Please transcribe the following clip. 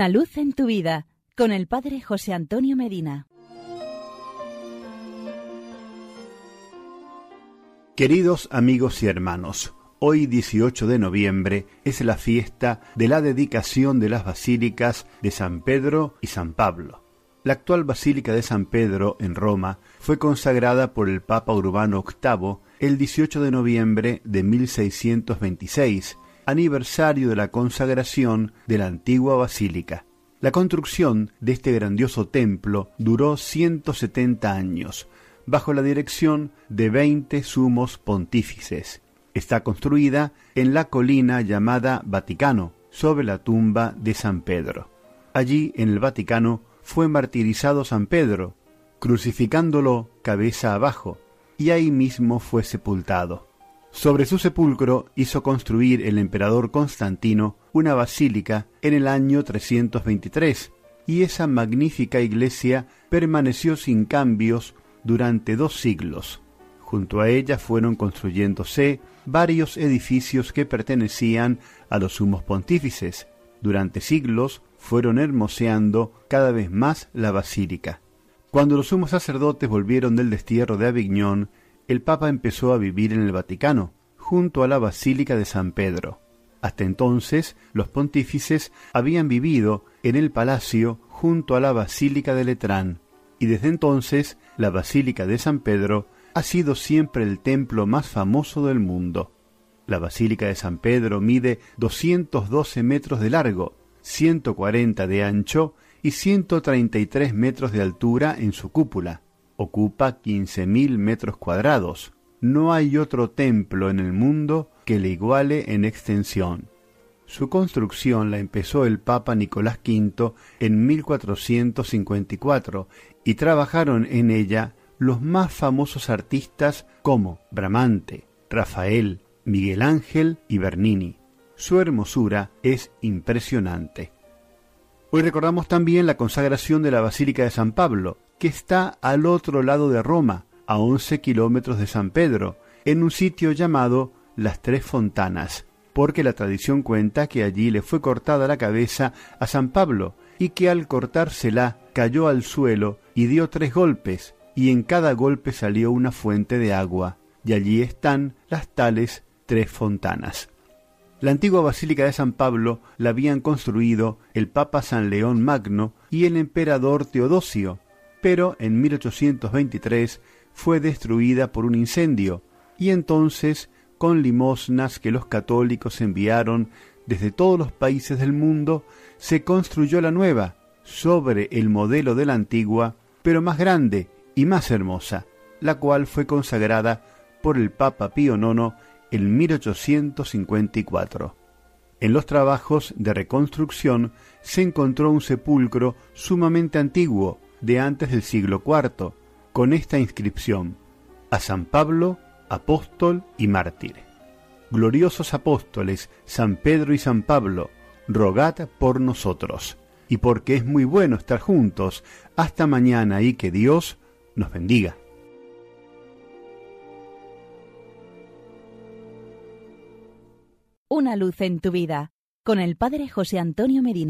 La luz en tu vida con el Padre José Antonio Medina. Queridos amigos y hermanos, hoy 18 de noviembre es la fiesta de la dedicación de las basílicas de San Pedro y San Pablo. La actual Basílica de San Pedro en Roma fue consagrada por el Papa Urbano VIII el 18 de noviembre de 1626 aniversario de la consagración de la antigua basílica. La construcción de este grandioso templo duró 170 años, bajo la dirección de 20 sumos pontífices. Está construida en la colina llamada Vaticano, sobre la tumba de San Pedro. Allí, en el Vaticano, fue martirizado San Pedro, crucificándolo cabeza abajo, y ahí mismo fue sepultado. Sobre su sepulcro hizo construir el emperador Constantino una basílica en el año 323, y esa magnífica iglesia permaneció sin cambios durante dos siglos. Junto a ella fueron construyéndose varios edificios que pertenecían a los sumos pontífices. Durante siglos fueron hermoseando cada vez más la basílica. Cuando los sumos sacerdotes volvieron del destierro de Aviñón, el Papa empezó a vivir en el Vaticano, junto a la Basílica de San Pedro. Hasta entonces, los pontífices habían vivido en el palacio junto a la Basílica de Letrán, y desde entonces la Basílica de San Pedro ha sido siempre el templo más famoso del mundo. La Basílica de San Pedro mide 212 metros de largo, 140 de ancho y 133 metros de altura en su cúpula ocupa 15.000 metros cuadrados. No hay otro templo en el mundo que le iguale en extensión. Su construcción la empezó el Papa Nicolás V en 1454 y trabajaron en ella los más famosos artistas como Bramante, Rafael, Miguel Ángel y Bernini. Su hermosura es impresionante. Hoy recordamos también la consagración de la Basílica de San Pablo, que está al otro lado de Roma, a 11 kilómetros de San Pedro, en un sitio llamado Las Tres Fontanas, porque la tradición cuenta que allí le fue cortada la cabeza a San Pablo y que al cortársela cayó al suelo y dio tres golpes, y en cada golpe salió una fuente de agua, y allí están las tales tres fontanas. La antigua Basílica de San Pablo la habían construido el Papa San León Magno y el emperador Teodosio, pero en 1823 fue destruida por un incendio, y entonces, con limosnas que los católicos enviaron desde todos los países del mundo, se construyó la nueva, sobre el modelo de la antigua, pero más grande y más hermosa, la cual fue consagrada por el Papa Pío IX en 1854. En los trabajos de reconstrucción se encontró un sepulcro sumamente antiguo, de antes del siglo IV, con esta inscripción, a San Pablo, apóstol y mártir. Gloriosos apóstoles, San Pedro y San Pablo, rogad por nosotros, y porque es muy bueno estar juntos, hasta mañana y que Dios nos bendiga. Una luz en tu vida, con el Padre José Antonio Medina.